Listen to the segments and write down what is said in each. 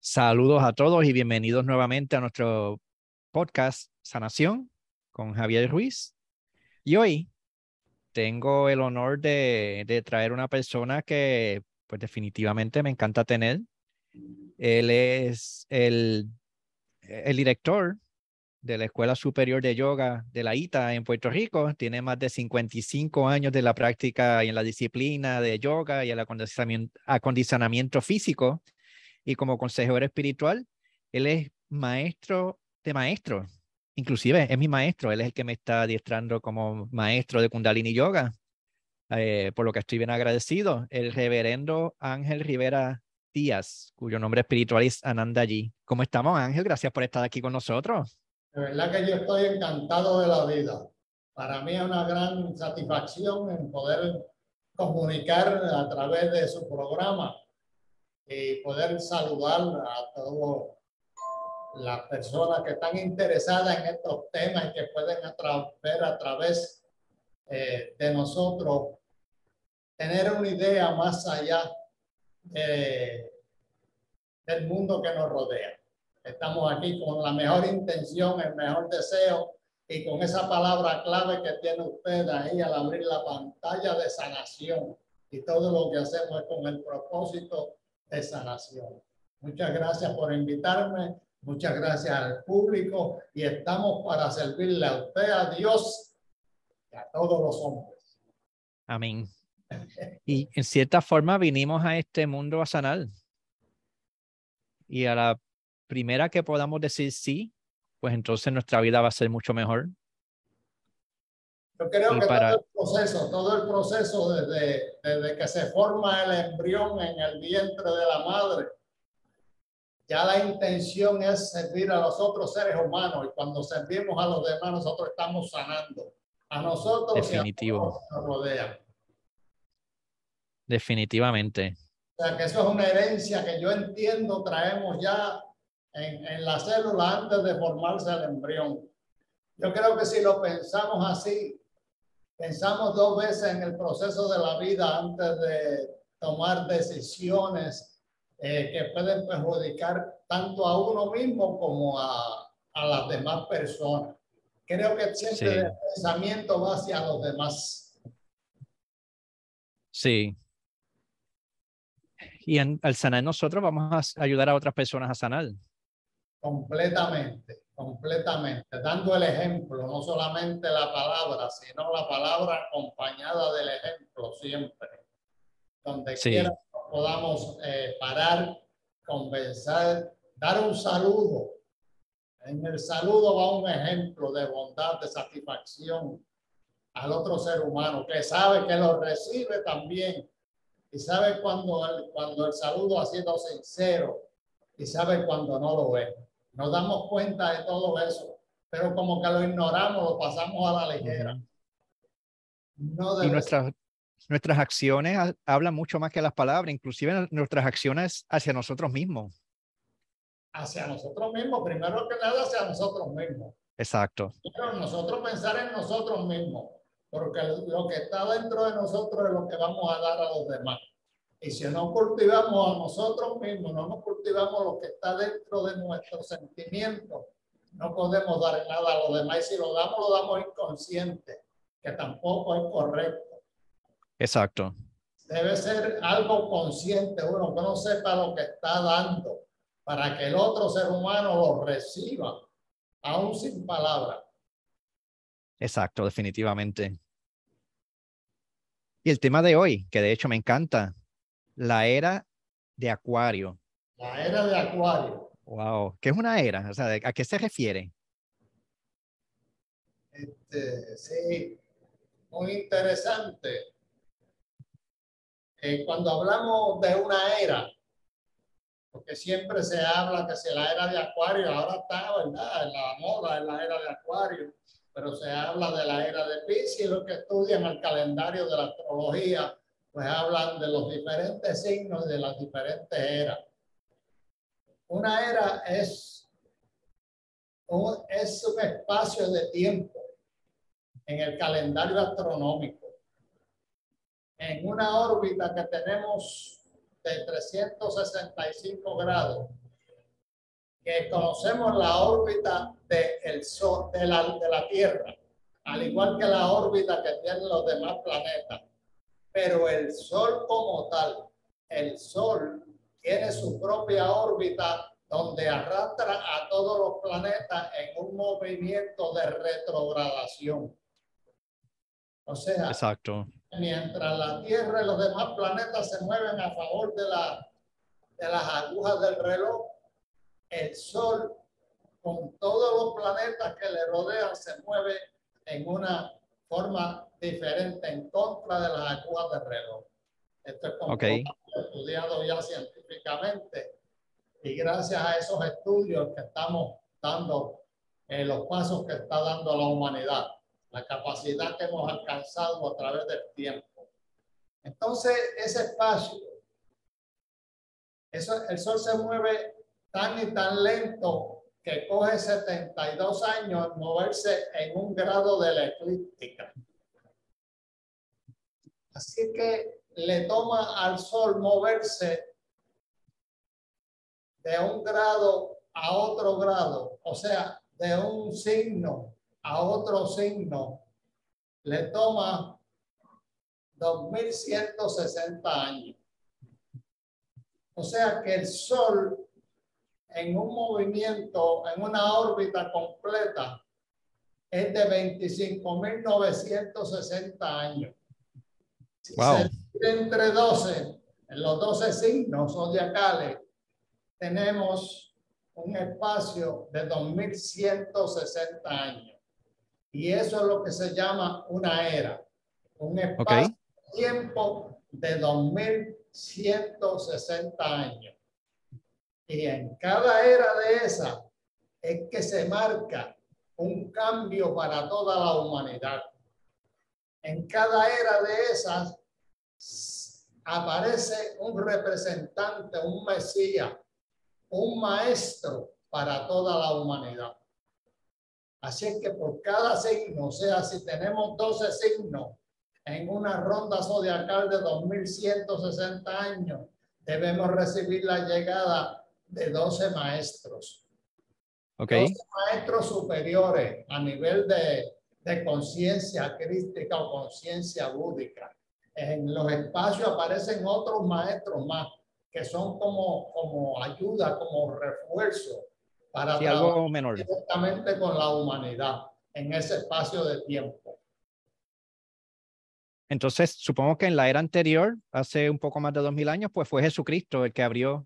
Saludos a todos y bienvenidos nuevamente a nuestro podcast Sanación con Javier Ruiz. Y hoy tengo el honor de, de traer una persona que pues definitivamente me encanta tener. Él es el, director de la Escuela Superior de Yoga de la ITA en Puerto Rico. Tiene más de 55 años de la práctica y en la disciplina de yoga y el acondicionamiento físico. Y como consejero espiritual, él es maestro de maestros. Inclusive es mi maestro, él es el que me está adiestrando como maestro de Kundalini Yoga, eh, por lo que estoy bien agradecido. El reverendo Ángel Rivera Díaz, cuyo nombre espiritual es Anandaji. ¿Cómo estamos, Ángel? Gracias por estar aquí con nosotros. De verdad que yo estoy encantado de la vida. Para mí es una gran satisfacción en poder comunicar a través de su programa y poder saludar a todas las personas que están interesadas en estos temas y que pueden ver a través eh, de nosotros, tener una idea más allá del mundo que nos rodea. Estamos aquí con la mejor intención, el mejor deseo y con esa palabra clave que tiene usted ahí al abrir la pantalla de sanación. Y todo lo que hacemos es con el propósito de sanación. Muchas gracias por invitarme, muchas gracias al público y estamos para servirle a usted, a Dios y a todos los hombres. Amén. Y en cierta forma vinimos a este mundo a sanar. Y a la primera que podamos decir sí, pues entonces nuestra vida va a ser mucho mejor. Yo creo que todo el proceso, todo el proceso desde, desde que se forma el embrión en el vientre de la madre, ya la intención es servir a los otros seres humanos y cuando servimos a los demás nosotros estamos sanando a nosotros Definitivo. y a los que nos rodean. Definitivamente. O sea que eso es una herencia que yo entiendo traemos ya en, en la célula antes de formarse el embrión. Yo creo que si lo pensamos así, pensamos dos veces en el proceso de la vida antes de tomar decisiones eh, que pueden perjudicar tanto a uno mismo como a, a las demás personas. Creo que siempre sí. el pensamiento va hacia los demás. Sí. Y en, al sanar nosotros vamos a ayudar a otras personas a sanar. Completamente, completamente, dando el ejemplo, no solamente la palabra, sino la palabra acompañada del ejemplo siempre. Donde Sí. quiera podamos eh, parar, conversar, dar un saludo. En el saludo va un ejemplo de bondad, de satisfacción al otro ser humano que sabe que lo recibe también y sabe cuando el, cuando el saludo ha sido sincero y sabe cuando no lo es. Nos damos cuenta de todo eso, pero como que lo ignoramos, lo pasamos a la ligera. No Y nuestras, nuestras acciones ha- hablan mucho más que las palabras, inclusive nuestras acciones hacia nosotros mismos. hacia nosotros mismos, primero que nada hacia nosotros mismos. Exacto. Pero nosotros pensar en nosotros mismos, porque lo que está dentro de nosotros es lo que vamos a dar a los demás. Y si no cultivamos a nosotros mismos, no nos cultivamos lo que está dentro de nuestros sentimientos, no podemos dar nada a los demás. Y si lo damos, lo damos inconsciente, que tampoco es correcto. Exacto. Debe ser algo consciente, uno que no sepa lo que está dando, para que el otro ser humano lo reciba, aún sin palabras. Exacto, definitivamente. Y el tema de hoy, que de hecho me encanta, la era de Acuario. La era de Acuario. Wow, ¿qué es una era? O sea, ¿a qué se refiere? Este, sí, muy interesante. Eh, cuando hablamos de una era, porque siempre se habla que si la era de Acuario, ahora está, ¿verdad? En la moda, en la era de Acuario, pero se habla de la era de Pisces, los que estudian el calendario de la astrología, pues hablan de los diferentes signos de las diferentes eras. Una era es un, es un espacio de tiempo en el calendario astronómico, en una órbita que tenemos de 365 grados, que conocemos la órbita de, el sol, de, la, de la Tierra, al igual que la órbita que tienen los demás planetas. Pero el Sol como tal, el Sol tiene su propia órbita donde arrastra a todos los planetas en un movimiento de retrogradación. O sea, Exacto. mientras la Tierra y los demás planetas se mueven a favor de, la, de las agujas del reloj, el Sol, con todos los planetas que le rodean, se mueve en una forma diferente en contra de las agujas del reloj. Esto es como okay. estudiado ya científicamente y gracias a esos estudios que estamos dando, eh, los pasos que está dando la humanidad, la capacidad que hemos alcanzado a través del tiempo. Entonces, ese espacio, eso, el Sol se mueve tan y tan lento que coge 72 años moverse en un grado de la eclíptica. Así que le toma al Sol moverse de un grado a otro grado, o sea, de un signo a otro signo, le toma 2160 años. O sea que el Sol en un movimiento, en una órbita completa, es de 25.960 años. Si wow. se entre 12, en los 12 signos zodiacales, tenemos un espacio de 2.160 años. Y eso es lo que se llama una era. Un espacio okay. tiempo de 2.160 años. Y en cada era de esa es que se marca un cambio para toda la humanidad. En cada era de esas aparece un representante, un mesías, un maestro para toda la humanidad. Así es que por cada signo, o sea, si tenemos 12 signos en una ronda zodiacal de 2160 años, debemos recibir la llegada de 12 maestros. Okay. 12 maestros superiores a nivel de, de conciencia crística o conciencia búdica. En los espacios aparecen otros maestros más que son como, como ayuda, como refuerzo para sí, algo menor. directamente con la humanidad en ese espacio de tiempo. Entonces, supongo que en la era anterior, hace un poco más de dos mil años, pues fue Jesucristo el que abrió.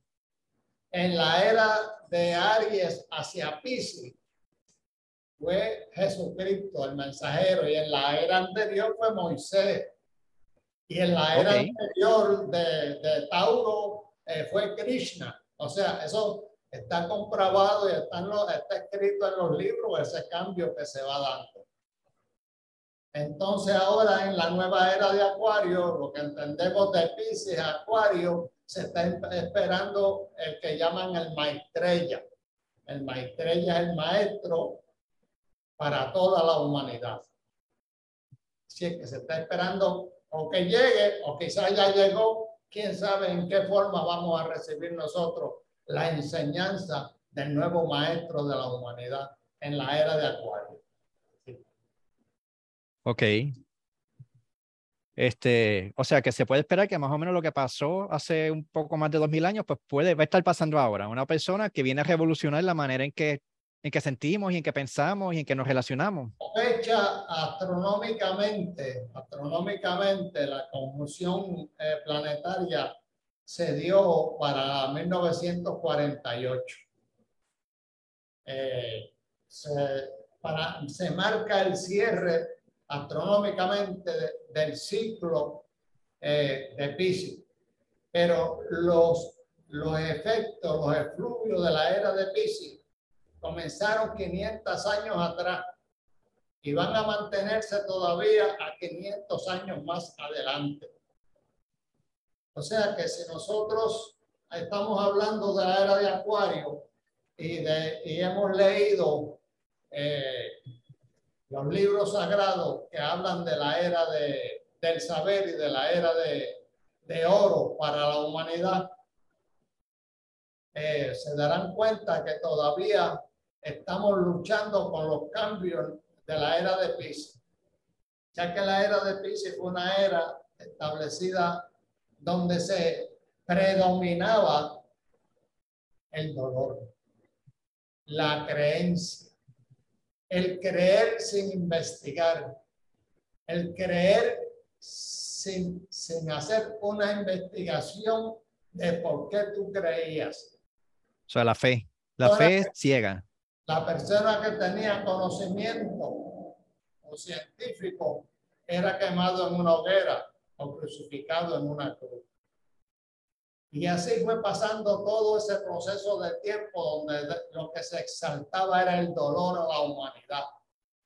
En la era de Aries hacia Pisces, fue Jesucristo el mensajero, y en la era anterior fue Moisés. Y en la era okay. anterior de, de Tauro eh, fue Krishna. O sea, eso está comprobado y está, en lo, está escrito en los libros ese cambio que se va dando. Entonces ahora en la nueva era de Acuario, lo que entendemos de Pisces, Acuario, se está esperando el que llaman el Maitreya. El Maitreya es el maestro para toda la humanidad. Así es que se está esperando o que llegue o quizás ya llegó, quién sabe en qué forma vamos a recibir nosotros la enseñanza del nuevo maestro de la humanidad en la era de Acuario. Ok. Este, o sea que se puede esperar que más o menos lo que pasó hace un poco más de dos mil años, pues puede va a estar pasando ahora. Una persona que viene a revolucionar la manera en que, en que sentimos y en que pensamos y en que nos relacionamos. Fecha astronómicamente, astronómicamente la conjunción eh, planetaria se dio para 1948. Eh, se, para, se marca el cierre astronómicamente de, del ciclo eh, de Pisces. Pero los, los efectos, los efluvios de la era de Pisces comenzaron 500 años atrás y van a mantenerse todavía a 500 años más adelante. O sea que si nosotros estamos hablando de la era de Acuario y, de, y hemos leído eh, los libros sagrados que hablan de la era de, del saber y de la era de, de oro para la humanidad, eh, se darán cuenta que todavía estamos luchando con los cambios de la era de Pisces, ya que la era de Pisces fue una era establecida donde se predominaba el dolor, la creencia, el creer sin investigar, el creer sin, sin hacer una investigación de por qué tú creías. O sea, la fe. La fe es ciega. La persona que tenía conocimiento o científico era quemado en una hoguera o crucificado en una cruz. Y así fue pasando todo ese proceso de tiempo donde lo que se exaltaba era el dolor a la humanidad.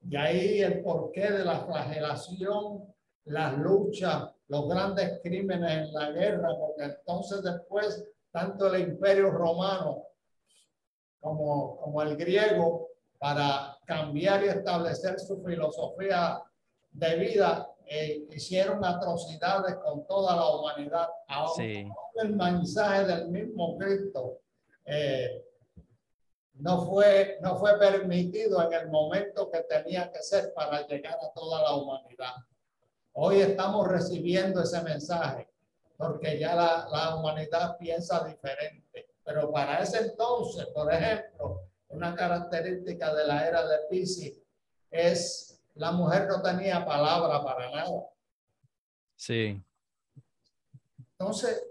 Y ahí el porqué de la flagelación, las luchas, los grandes crímenes en la guerra, porque entonces después tanto el imperio romano como, como el griego, para cambiar y establecer su filosofía de vida, eh, hicieron atrocidades con toda la humanidad. Ahora, el mensaje del mismo Cristo eh, no, fue, no fue permitido en el momento que tenía que ser para llegar a toda la humanidad. Hoy estamos recibiendo ese mensaje porque ya la, la humanidad piensa diferente. Pero para ese entonces, por ejemplo, una característica de la era de Pisces es la mujer no tenía palabra para nada. Sí. Entonces,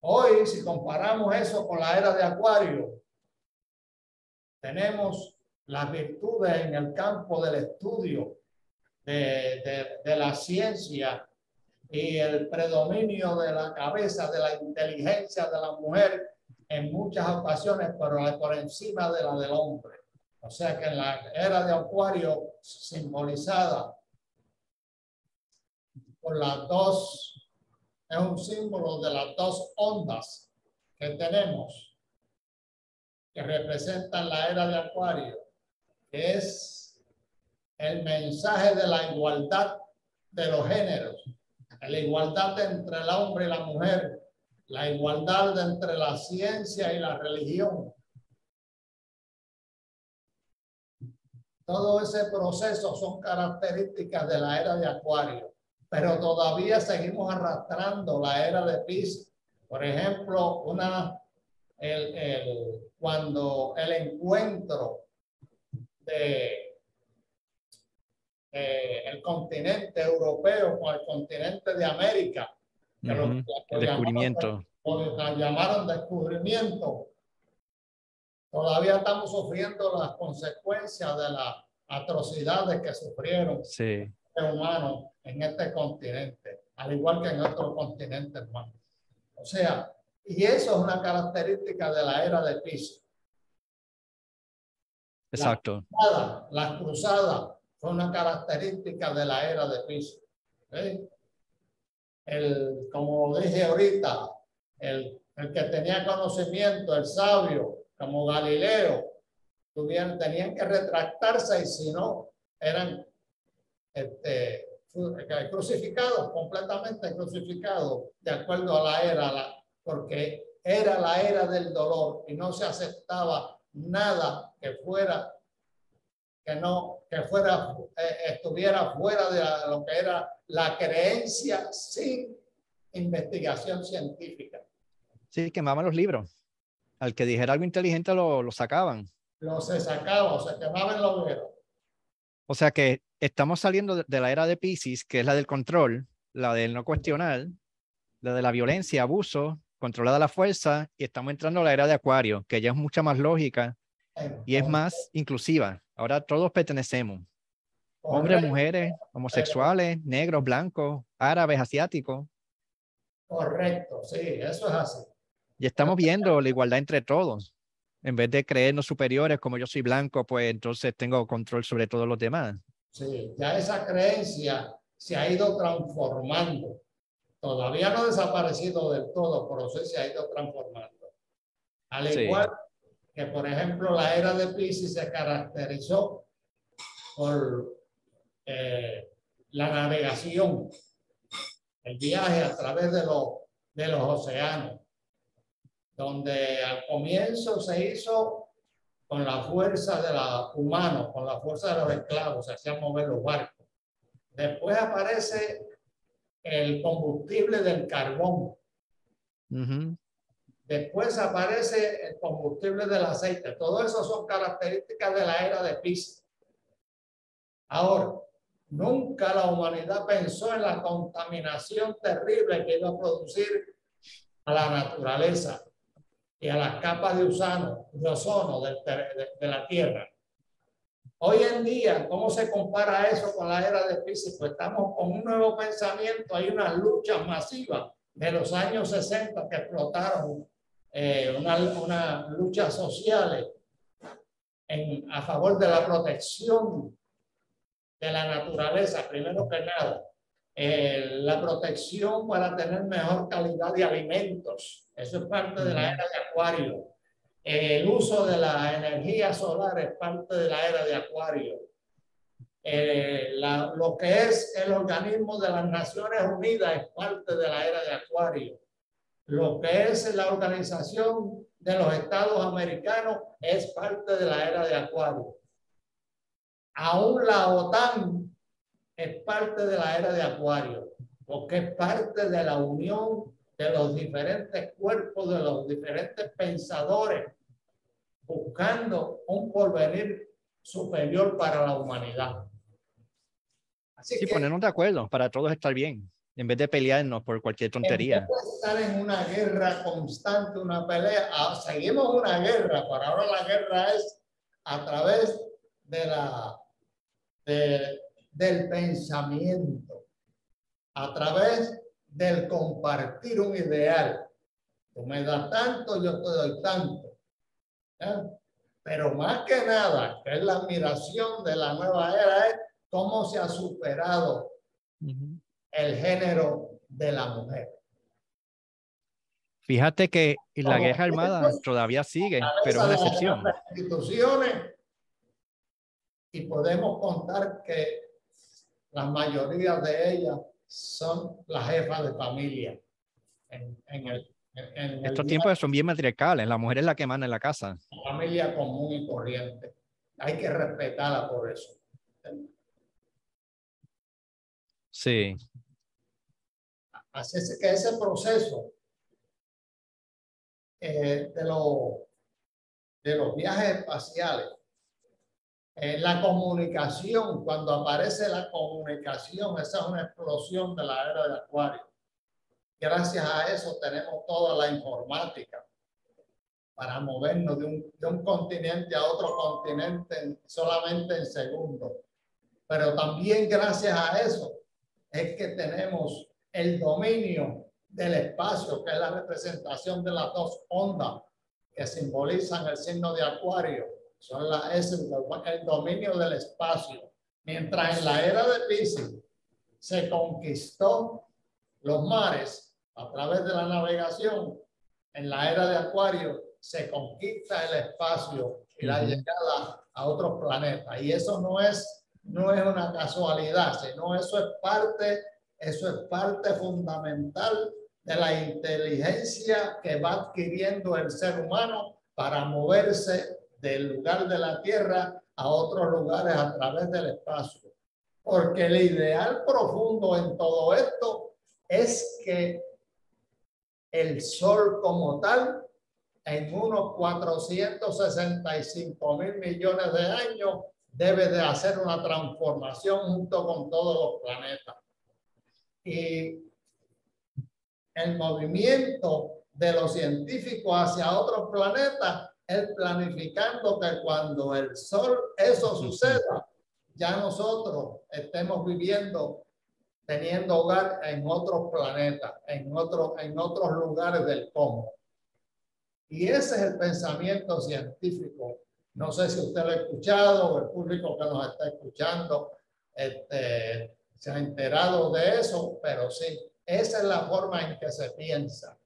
hoy si comparamos eso con la era de Acuario, tenemos las virtudes en el campo del estudio de, de, de la ciencia y el predominio de la cabeza, de la inteligencia de la mujer en muchas ocasiones, pero por encima de la del hombre. O sea que en la era de Acuario simbolizada por las dos, es un símbolo de las dos ondas que tenemos que representan la era de Acuario, que es el mensaje de la igualdad de los géneros, la igualdad entre el hombre y la mujer, la igualdad entre la ciencia y la religión. Todo ese proceso son características de la era de Acuario, pero todavía seguimos arrastrando la era de Pisces. Por ejemplo, una, el, el, cuando el encuentro de eh, el continente europeo con el continente de América el descubrimiento. Llamaron, llamaron descubrimiento. Todavía estamos sufriendo las consecuencias de las atrocidades que sufrieron sí. los humanos en este continente, al igual que en otros continentes hermano. O sea, y eso es una característica de la era de Pisces. Exacto. La cruzada, fue una característica de la era de Pisces. ¿eh? El, como dije ahorita, el, el que tenía conocimiento, el sabio, como Galileo, tuvieron, tenían que retractarse y si no, eran este, crucificados, completamente crucificados, de acuerdo a la era, la, porque era la era del dolor y no se aceptaba nada que fuera, que no, que fuera, eh, estuviera fuera de lo que era la creencia sin investigación científica. Sí, quemaban los libros. Al que dijera algo inteligente lo, lo sacaban. Lo se sacaba, o se quemaban los libros. O sea que estamos saliendo de la era de Pisces, que es la del control, la del no cuestionar, la de la violencia, abuso, controlada la fuerza, y estamos entrando a la era de Acuario, que ya es mucha más lógica y es más inclusiva. Ahora todos pertenecemos. Hombres, mujeres, homosexuales, negros, blancos, árabes, asiáticos. Correcto, sí, eso es así. Y estamos viendo la igualdad entre todos. En vez de creernos superiores, como yo soy blanco, pues entonces tengo control sobre todos los demás. Sí, ya esa creencia se ha ido transformando. Todavía no ha desaparecido del todo, pero sí se ha ido transformando. Al igual que, por ejemplo, la era de Pisces se caracterizó por eh, la navegación, el viaje a través de, los de los océanos. donde al comienzo se hizo con la fuerza de los humanos, con la fuerza de los esclavos, se hacían mover los barcos. Después aparece el combustible del carbón. Después aparece el combustible del aceite. Todo eso son características de la era de Pisces. Ahora, nunca la humanidad pensó en la contaminación terrible que iba a producir a la naturaleza y a las capas de, usano, de ozono de, la Tierra. Hoy en día, ¿cómo se compara eso con la era de Pisces? Pues estamos con un nuevo pensamiento, hay una lucha masiva de los años 60 que explotaron eh, una, una lucha social en, a favor de la protección de la naturaleza, primero que nada. Eh, la protección para tener mejor calidad de alimentos. Eso es parte de la era de Acuario. el uso de la energía solar es parte de la era de Acuario. Eh, lo que es el organismo de las Naciones Unidas es parte de la era de Acuario. Lo que es la organización de los Estados Americanos es parte de la era de Acuario. Aún la OTAN es parte de la era de Acuario, porque es parte de la unión de los diferentes cuerpos, de los diferentes pensadores, buscando un porvenir superior para la humanidad. Así sí, ponernos de acuerdo para todos estar bien, en vez de pelearnos por cualquier tontería. En vez de estar en una guerra constante, una pelea, ah, seguimos una guerra, pero ahora la guerra es a través de la del pensamiento, a través del compartir un ideal. Tú me das tanto, yo te doy tanto. Pero más que nada, que es la admiración de la nueva era, es cómo se ha superado el género de la mujer. Fíjate que la guerra armada todavía sigue, pero es una excepción. instituciones y podemos contar que la mayoría de ellas son las jefas de familia. En, el, Estos tiempos son bien matriarcales, la mujer es la que manda en la casa. familia común y corriente. Hay que respetarla por eso. Sí. Así es que ese proceso eh, de, lo, de los viajes espaciales eh, la comunicación, cuando aparece la comunicación, esa es una explosión de la era de Acuario. Gracias a eso tenemos toda la informática para movernos de un, de un continente a otro continente solamente en segundos. Pero también gracias a eso es que tenemos el dominio del espacio, que es la representación de las dos ondas que simbolizan el signo de Acuario son la, es el, dominio del espacio. Mientras en la era de Pisces se conquistó los mares a través de la navegación, en la era de Acuario se conquista el espacio y la llegada a otros planetas. Y eso no es, no es una casualidad, sino eso es parte, eso es parte fundamental de la inteligencia que va adquiriendo el ser humano para moverse del lugar de la Tierra a otros lugares a través del espacio. Porque el ideal profundo en todo esto es que el Sol como tal, en unos 465 mil millones de años, debe de hacer una transformación junto con todos los planetas. Y el movimiento de los científicos hacia otros planetas él planificando que cuando el sol, eso suceda, ya nosotros estemos viviendo, teniendo hogar en otros planetas, en, otros en otros lugares del cosmos. Y ese es el pensamiento científico. No sé si usted lo ha escuchado o el público que nos está escuchando este, se ha enterado de eso, pero sí, esa es la forma en que se piensa.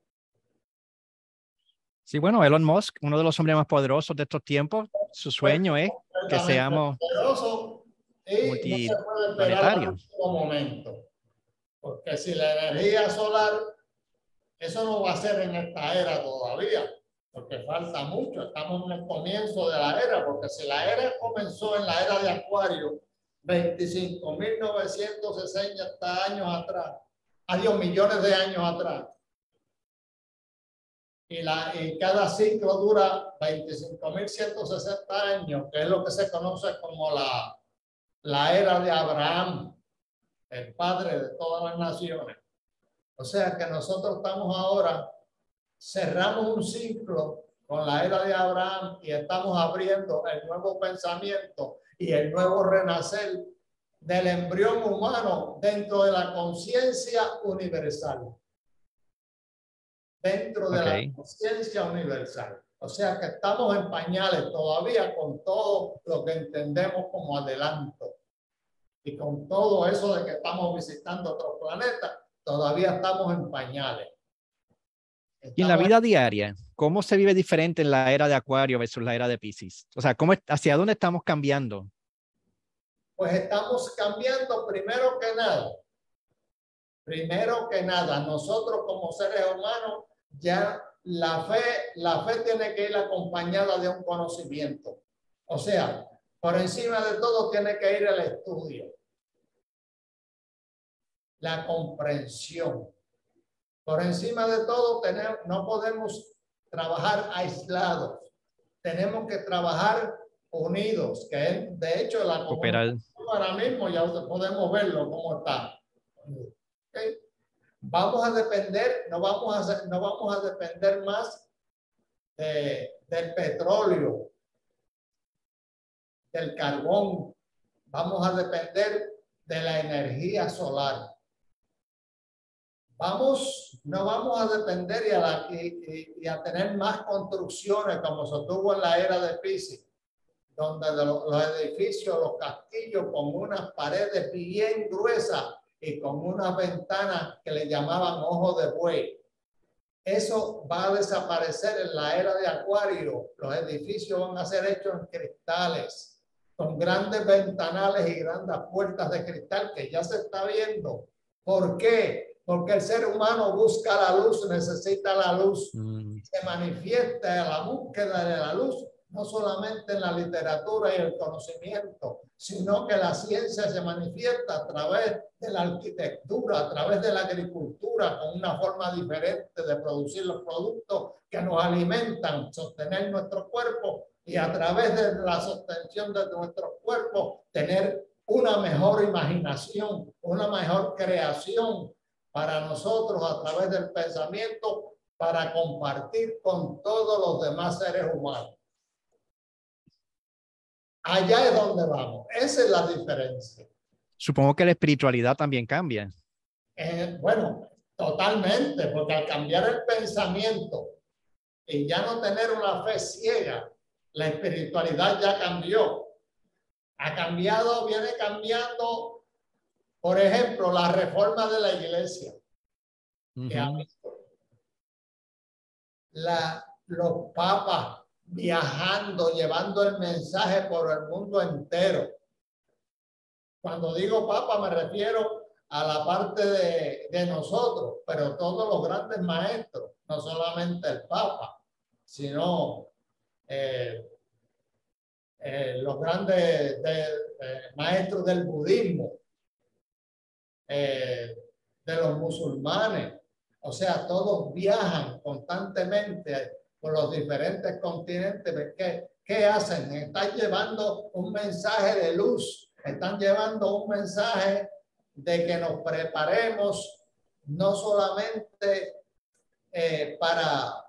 Sí, bueno, Elon Musk, uno de los hombres más poderosos de estos tiempos, su sueño es que seamos multiplanetarios. momento. Porque si la energía solar, eso no va a ser en esta era todavía. Porque falta mucho, estamos en el comienzo de la era, porque si la era comenzó en la era de Acuario, 25.960 años atrás, adiós, millones de años atrás, y, la, y cada ciclo dura 25.160 años, que es lo que se conoce como la, la era de Abraham, el padre de todas las naciones. O sea que nosotros estamos ahora, cerramos un ciclo con la era de Abraham y estamos abriendo el nuevo pensamiento y el nuevo renacer del embrión humano dentro de la conciencia universal dentro de la conciencia universal. O sea que estamos en pañales todavía con todo lo que entendemos como adelanto. Y con todo eso de que estamos visitando otros planetas, todavía estamos en pañales. Y en la vida diaria, ¿cómo se vive diferente en la era de Acuario versus la era de Pisces? O sea, ¿cómo, ¿hacia dónde estamos cambiando? Pues estamos cambiando primero que nada. Primero que nada, nosotros como seres humanos ya la fe, la fe tiene que ir acompañada de un conocimiento. O sea, por encima de todo tiene que ir el estudio, la comprensión. Por encima de todo tenemos, no podemos trabajar aislados. Tenemos que trabajar unidos, que de hecho la comunidad ahora mismo ya podemos verlo cómo está vamos a depender, no vamos a, no vamos a depender más del petróleo, del carbón, vamos a depender de la energía solar. Vamos, no vamos a depender y a, y, a tener más construcciones como se tuvo en la era de Pisces, donde los, los edificios, los castillos con unas paredes bien gruesas y con una ventana que le llamaban ojo de buey. Eso va a desaparecer en la era de Acuario. Los edificios van a ser hechos en cristales, con grandes ventanales y grandes puertas de cristal que ya se está viendo. ¿Por qué? Porque el ser humano busca la luz, necesita la luz. Mm. Se manifiesta la búsqueda de la luz no solamente en la literatura y el conocimiento, sino que la ciencia se manifiesta a través de la arquitectura, a través de la agricultura, con una forma diferente de producir los productos que nos alimentan, sostener nuestro cuerpo y a través de la sostención de nuestro cuerpo tener una mejor imaginación, una mejor creación para nosotros a través del pensamiento para compartir con todos los demás seres humanos. Allá es donde vamos. Esa es la diferencia. Supongo que la espiritualidad también cambia. Eh, bueno, totalmente, porque al cambiar el pensamiento y ya no tener una fe ciega, la espiritualidad ya cambió. Ha cambiado, viene cambiando, por ejemplo, la reforma de la iglesia. la, los papas viajando, llevando el mensaje por el mundo entero. Cuando digo papa me refiero a la parte de, nosotros, pero todos los grandes maestros, no solamente el papa, sino eh, eh, los grandes eh, maestros del budismo, de los musulmanes. O sea, todos viajan constantemente por los diferentes continentes, ¿qué, qué hacen? Están llevando un mensaje de luz, están llevando un mensaje de que nos preparemos no solamente eh, para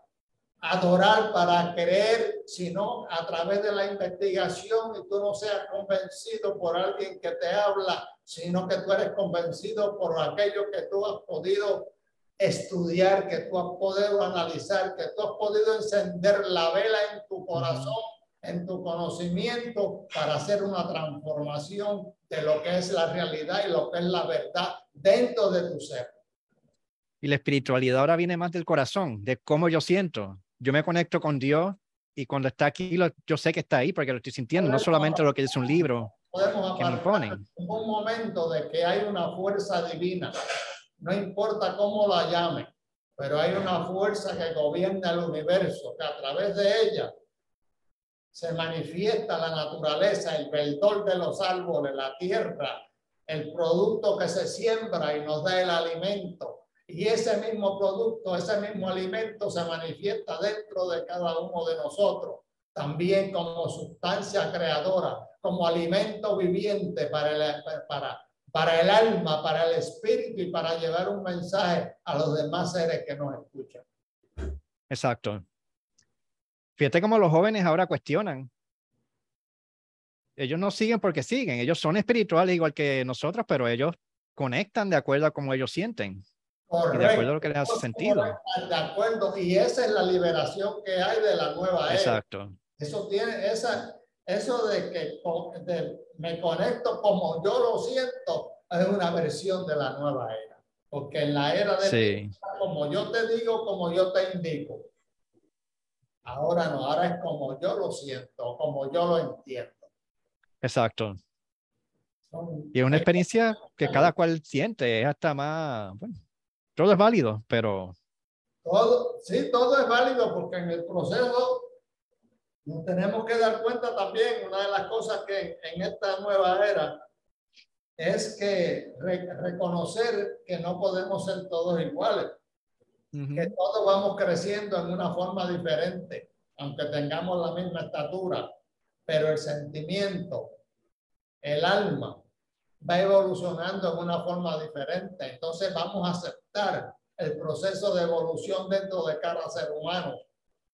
adorar, para creer, sino a través de la investigación y tú no seas convencido por alguien que te habla, sino que tú eres convencido por aquello que tú has podido estudiar, que tú has podido analizar, que tú has podido encender la vela en tu corazón, en tu conocimiento, para hacer una transformación de lo que es la realidad y lo que es la verdad dentro de tu ser. Y la espiritualidad ahora viene más del corazón, de cómo yo siento. Yo me conecto con Dios y cuando está aquí, yo sé que está ahí porque lo estoy sintiendo, no solamente lo que es un libro podemos que me ponen. Un momento de que hay una fuerza divina no importa cómo la llame, pero hay una fuerza que gobierna el universo, que a través de ella se manifiesta la naturaleza, el verdor de los árboles, la tierra, el producto que se siembra y nos da el alimento. Y ese mismo producto, ese mismo alimento se manifiesta dentro de cada uno de nosotros, también como sustancia creadora, como alimento viviente para el, para, para el alma, para el espíritu y para llevar un mensaje a los demás seres que nos escuchan. Exacto. Fíjate cómo los jóvenes ahora cuestionan. Ellos no siguen porque siguen, ellos son espirituales igual que nosotros, pero ellos conectan de acuerdo a cómo ellos sienten. Correcto. de acuerdo a lo que les hace sentido. De acuerdo, y esa es la liberación que hay de la nueva era. Exacto. Eso tiene esa, eso de que de, me conecto como yo lo siento es una versión de la nueva era. Porque en la era de Sí. como yo te digo, como yo te indico. Ahora no, ahora es como yo lo siento, como yo lo entiendo. Exacto. Son- Y es una experiencia que cada cual siente, es hasta más, bueno, todo es válido, pero Todo, sí, todo es válido porque en el proceso nos tenemos que dar cuenta también, una de las cosas que en esta nueva era es que re- reconocer que no podemos ser todos iguales, que todos vamos creciendo en una forma diferente, aunque tengamos la misma estatura, pero el sentimiento, el alma va evolucionando en una forma diferente. Entonces vamos a aceptar el proceso de evolución dentro de cada ser humano.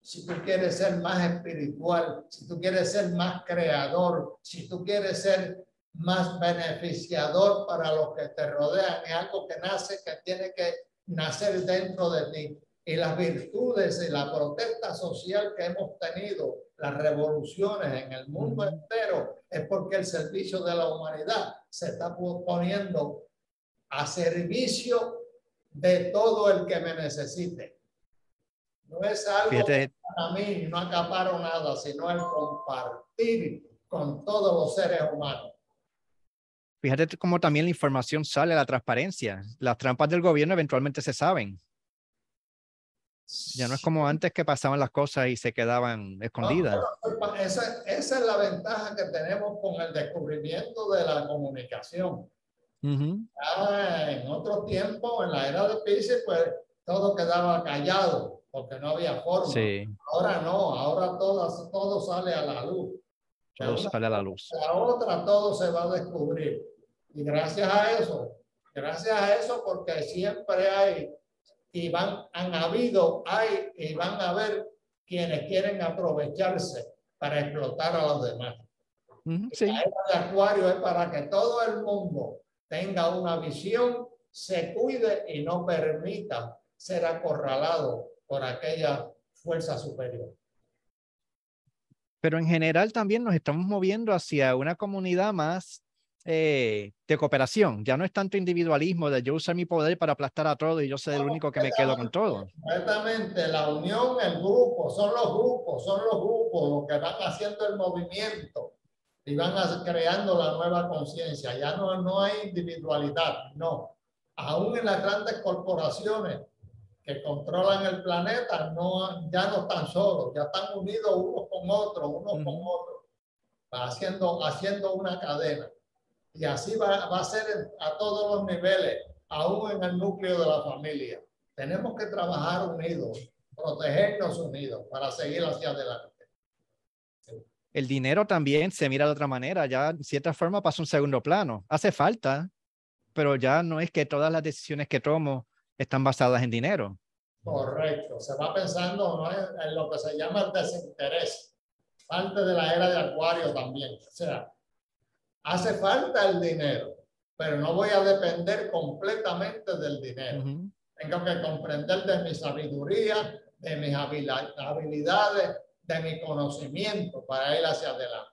Si tú quieres ser más espiritual, si tú quieres ser más creador, si tú quieres ser más beneficiador para los que te rodean, es algo que nace, que tiene que nacer dentro de ti. Y las virtudes y la protesta social que hemos tenido, las revoluciones en el mundo entero, es porque el servicio de la humanidad se está poniendo a servicio de todo el que me necesite. No es algo fíjate, para mí, no acaparo nada, sino el compartir con todos los seres humanos. fíjate cómo también la información sale a la transparencia. Las trampas del gobierno eventualmente se saben. Ya no es como antes que pasaban las cosas y se quedaban escondidas. No, esa, esa es la ventaja que tenemos con el descubrimiento de la comunicación. Ujú, Ya en otro tiempo, en la era de Pisces, pues todo quedaba callado porque no había forma. Sí, Ahora no, ahora todo, todo sale a la luz. Todo sale a la luz. la otra todo se va a descubrir. Y gracias a eso, gracias a eso, porque siempre hay y van, han habido, hay y van a haber quienes quieren aprovecharse para explotar a los demás. Sí, La era de Acuario es para que todo el mundo tenga una visión, se cuide y no permita ser acorralado por aquella fuerza superior. pero en general también nos estamos moviendo hacia una comunidad más eh, de cooperación. Ya no es tanto individualismo de yo usar mi poder para aplastar a todo y yo soy el único que me quedo con todo. Completamente, la unión, el grupo, son los grupos, son los grupos los que van haciendo el movimiento y van a- creando la nueva conciencia. Ya no, no hay individualidad, no. Aún en las grandes corporaciones que controlan el planeta, no, ya no están solos, ya están unidos unos con otros, unos con Ujú. otros, haciendo, haciendo una cadena. Y así va, va a ser a todos los niveles, aún en el núcleo de la familia. Tenemos que trabajar unidos, protegernos unidos para seguir hacia adelante. El dinero también se mira de otra manera, ya en cierta forma pasa un segundo plano. Hace falta, pero ya no es que todas las decisiones que tomo están basadas en dinero. Correcto. Se va pensando ¿no? en, en lo que se llama el desinterés. Parte de la era de Acuario también. O sea, hace falta el dinero, pero no voy a depender completamente del dinero. Tengo que comprender de mi sabiduría, de mis habilidades, de mi conocimiento para ir hacia adelante.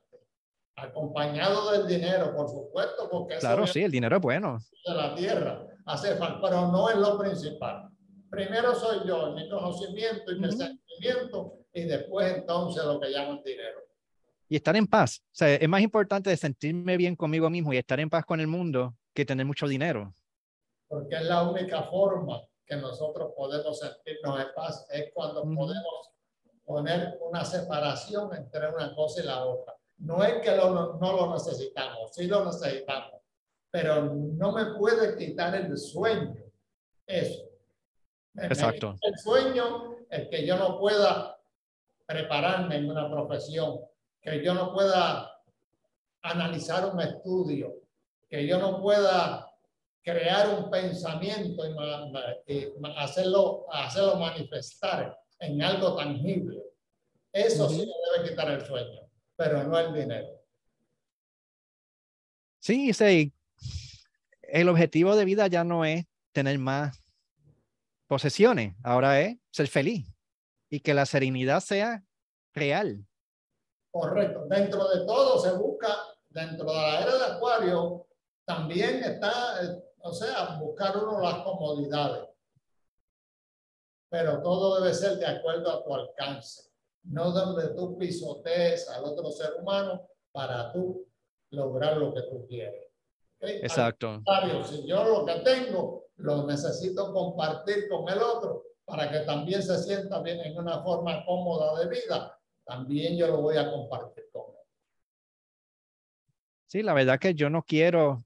Acompañado del dinero, por supuesto, porque Claro, sí, el dinero es bueno. de la tierra hace falta, pero no es lo principal. Primero soy yo, mi conocimiento y mi Ujú. sentimiento, y después entonces lo que llaman dinero. Y estar en paz. O sea, es más importante sentirme bien conmigo mismo y estar en paz con el mundo que tener mucho dinero. Porque es la única forma que nosotros podemos sentirnos en paz es cuando Ujú. podemos poner una separación entre una cosa y la otra. No es que lo- no lo necesitamos, sí lo necesitamos, pero no me puede quitar el sueño. Eso. Me- Exacto. El sueño, el que yo no pueda prepararme en una profesión, que yo no pueda analizar un estudio, que yo no pueda crear un pensamiento y, hacerlo, hacerlo manifestar en algo tangible. Eso sí me debe quitar el sueño, pero no el dinero. Sí, sí. El objetivo de vida ya no es tener más posesiones, ahora es ser feliz y que la serenidad sea real. Correcto. Dentro de todo se busca, dentro de la era de Acuario, también está, eh, o sea, buscar uno las comodidades. Pero todo debe ser de acuerdo a tu alcance, no donde tú pisotees al otro ser humano para tú lograr lo que tú quieres. ¿Ok? Al Exacto. si yo lo que tengo lo necesito compartir con el otro para que también se sienta bien en una forma cómoda de vida, también yo lo voy a compartir con él. Sí, la verdad que yo no quiero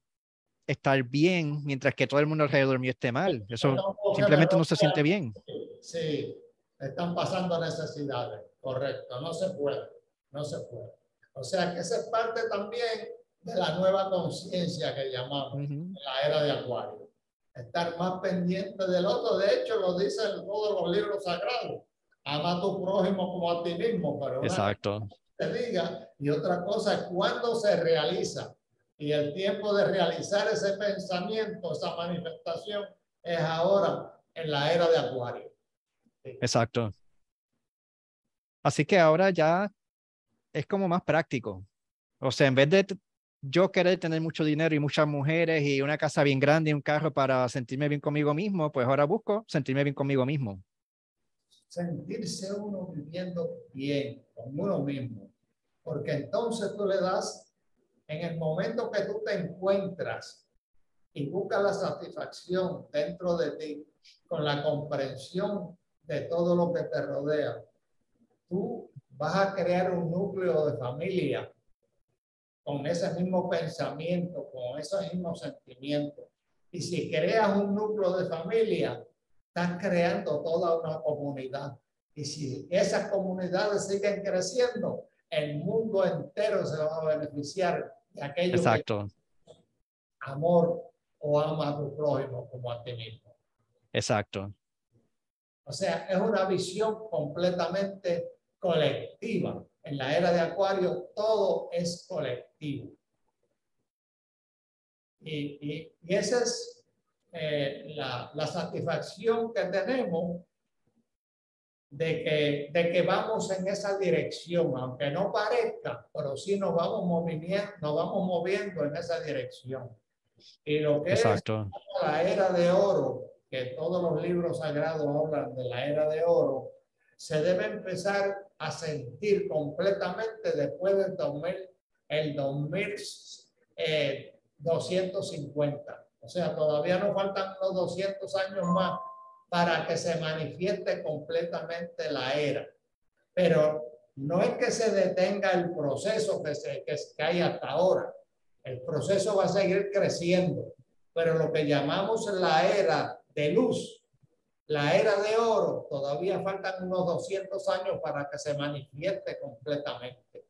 estar bien mientras que todo el mundo alrededor mío esté mal. Eso simplemente me no se siente bien. Sí, están pasando necesidades, correcto, no se puede, no se puede. O sea que esa es parte también de la nueva conciencia que llamamos la era de Acuario. Estar más pendiente del otro. De hecho, lo dicen todos los libros sagrados. Ama a tu prójimo como a ti mismo, pero Exacto. te diga y otra cosa es cuándo se realiza. Y el tiempo de realizar ese pensamiento, esa manifestación, es ahora en la era de Acuario. Exacto. Así que ahora ya es como más práctico. O sea, en vez de yo querer tener mucho dinero y muchas mujeres y una casa bien grande y un carro para sentirme bien conmigo mismo, pues ahora busco sentirme bien conmigo mismo. Sentirse uno viviendo bien con uno mismo. Porque entonces tú le das, en el momento que tú te encuentras y buscas la satisfacción dentro de ti, con la comprensión de todo lo que te rodea, tú vas a crear un núcleo de familia con ese mismo pensamiento, con esos mismos sentimientos. Y si creas un núcleo de familia, estás creando toda una comunidad. Y si esas comunidades siguen creciendo, el mundo entero se va a beneficiar de aquello que Exacto. amor o ama a tu prójimo como a ti mismo. Exacto. O sea, es una visión completamente colectiva. En la era de Acuario todo es colectivo. Y, y, y es eh, la, la satisfacción que tenemos de que, de que vamos en esa dirección, aunque no parezca, pero sí nos vamos moviendo, nos vamos moviendo en esa dirección. Y lo que es Exacto. la era de oro, que todos los libros sagrados hablan de la era de oro, se debe empezar a sentir completamente después del 2000, el 2250. O sea, todavía nos faltan unos 200 años más para que se manifieste completamente la era. Pero no es que se detenga el proceso que, se, que, que hay hasta ahora. El proceso va a seguir creciendo. Pero lo que llamamos la era de luz, la era de oro, todavía faltan unos 200 años para que se manifieste completamente.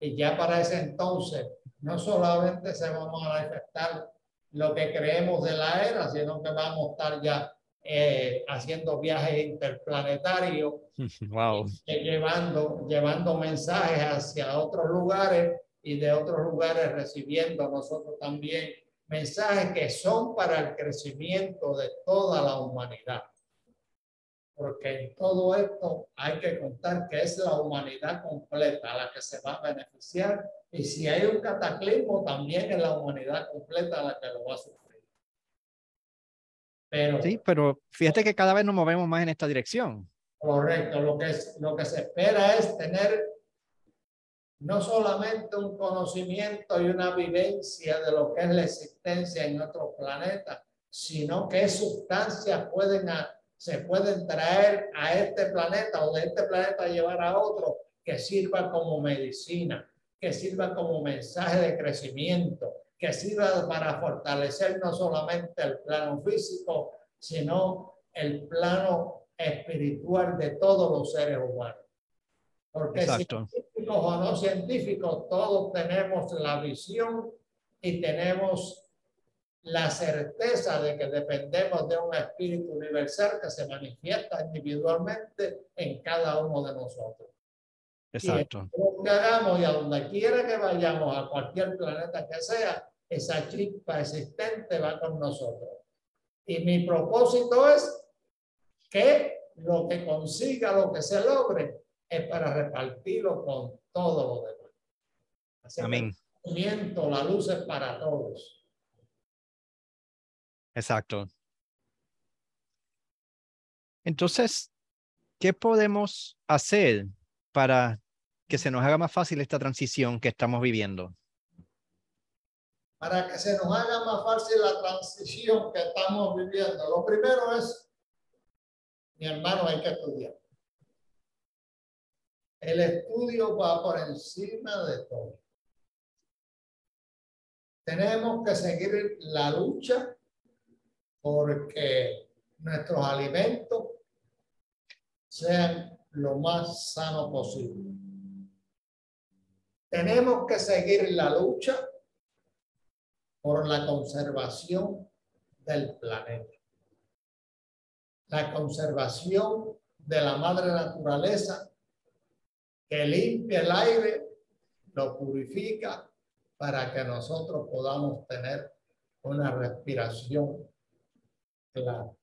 Y ya para ese entonces, no solamente se vamos a manifestar lo que creemos de la era, sino que vamos a estar ya eh, haciendo viajes interplanetarios, Wow. eh, llevando, llevando mensajes hacia otros lugares y de otros lugares recibiendo nosotros también mensajes que son para el crecimiento de toda la humanidad. Porque en todo esto hay que contar que es la humanidad completa la que se va a beneficiar y si hay un cataclismo también es la humanidad completa la que lo va a sufrir. Pero Sí, pero fíjate que cada vez nos movemos más en esta dirección. Correcto, lo que, es, lo que se espera es tener no solamente un conocimiento y una vivencia de lo que es la existencia en otro planeta, sino qué sustancias pueden se pueden traer a este planeta o de este planeta llevar a otro que sirva como medicina, que sirva como mensaje de crecimiento, que sirva para fortalecer no solamente el plano físico, sino el plano espiritual de todos los seres humanos. Porque científicos o no científicos, todos tenemos la visión y tenemos la certeza de que dependemos de un espíritu universal que se manifiesta individualmente en cada uno de nosotros. Exacto. Y lo que hagamos y a donde quiera que vayamos, a cualquier planeta que sea, esa chispa existente va con nosotros. Y mi propósito es que lo que consiga, lo que se logre, es para repartirlo con todo lo demás. Amén. la luz es para todos. Exacto. Entonces, ¿qué podemos hacer para que se nos haga más fácil esta transición que estamos viviendo? Para que se nos haga más fácil la transición que estamos viviendo. Lo primero es, mi hermano, hay que estudiar. El estudio va por encima de todo. Tenemos que seguir la lucha porque nuestros alimentos sean lo más sano posible. Tenemos que seguir la lucha por la conservación del planeta. La conservación de la madre naturaleza que limpia el aire, lo purifica para que nosotros podamos tener una respiración Claro.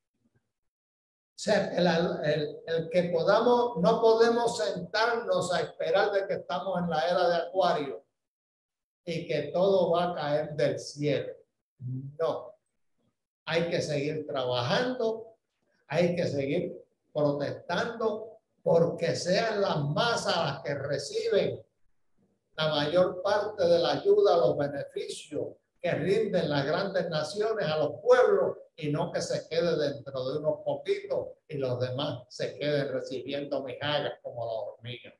O sea, el, el, que podamos, no podemos sentarnos a esperar de que estamos en la era de Acuario y que todo va a caer del cielo. No. Hay que seguir trabajando, hay que seguir protestando porque sean las masas las que reciben la mayor parte de la ayuda, los beneficios que rinden las grandes naciones a los pueblos y no que se quede dentro de unos poquitos y los demás se queden recibiendo migajas como la hormiga.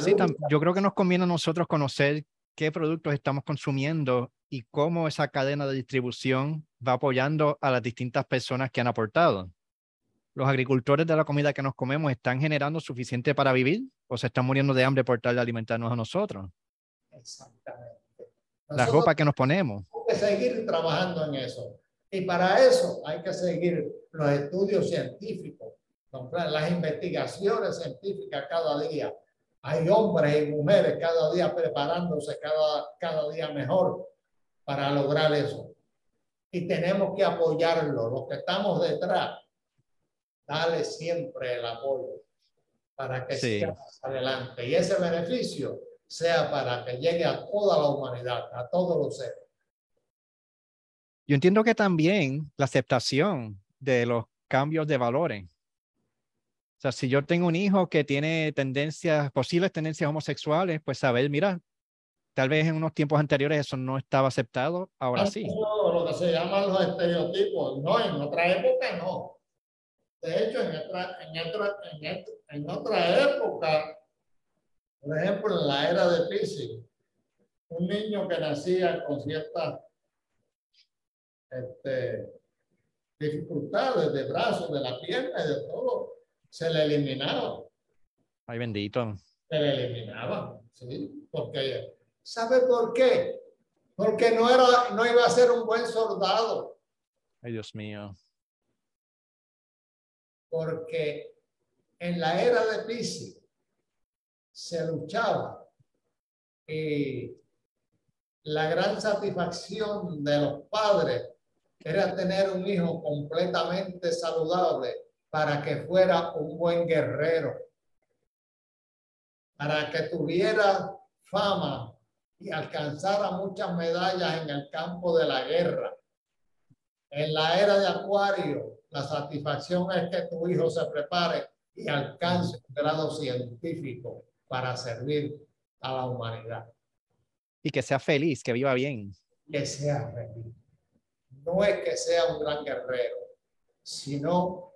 sí, yo creo que nos conviene a nosotros conocer qué productos estamos consumiendo y cómo esa cadena de distribución va apoyando a las distintas personas que han aportado. ¿Los agricultores de la comida que nos comemos están generando suficiente para vivir o se están muriendo de hambre por tal de alimentarnos a nosotros? Exactamente. La ropa que nos ponemos que seguir trabajando en eso. Y para eso hay que seguir los estudios científicos, las investigaciones científicas cada día. Hay hombres y mujeres cada día preparándose cada, cada día mejor para lograr eso. Y tenemos que apoyarlo. Los que estamos detrás, dale siempre el apoyo para que siga adelante. Y ese beneficio sea para que llegue a toda la humanidad, a todos los seres. Yo entiendo que también la aceptación de los cambios de valores. O sea, si yo tengo un hijo que tiene tendencias, posibles tendencias homosexuales, pues saber, mira, tal vez en unos tiempos anteriores eso no estaba aceptado, ahora sí. lo que se llaman los estereotipos, no, en otra época no. De hecho, en otra, en otra, en, otra época, por ejemplo, en la era de Pisces, un niño que nacía con ciertas este, dificultades de brazos, de la pierna y de todo, se le eliminaba. Ay, bendito. Se le eliminaba, sí, porque, ¿sabe por qué? Porque no, era, no iba a ser un buen soldado. Ay, Dios mío. Porque en la era de Pisces se luchaba y la gran satisfacción de los padres era tener un hijo completamente saludable para que fuera un buen guerrero, para que tuviera fama y alcanzara muchas medallas en el campo de la guerra. En la era de Acuario, la satisfacción es que tu hijo se prepare y alcance un grado científico para servir a la humanidad. Y que sea feliz, que viva bien. Que sea feliz no es que sea un gran guerrero, sino